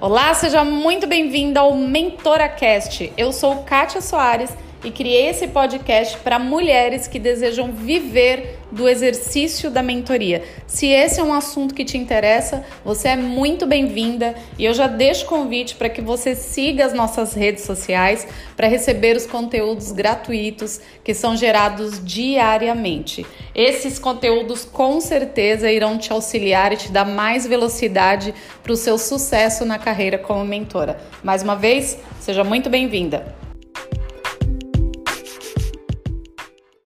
Olá, seja muito bem-vinda ao MentoraCast. Eu sou Kátia Soares e criei esse podcast para mulheres que desejam viver do exercício da mentoria. Se esse é um assunto que te interessa, você é muito bem-vinda e eu já deixo convite para que você siga as nossas redes sociais para receber os conteúdos gratuitos que são gerados diariamente. Esses conteúdos com certeza irão te auxiliar e te dar mais velocidade para o seu sucesso na carreira como mentora. Mais uma vez, seja muito bem-vinda.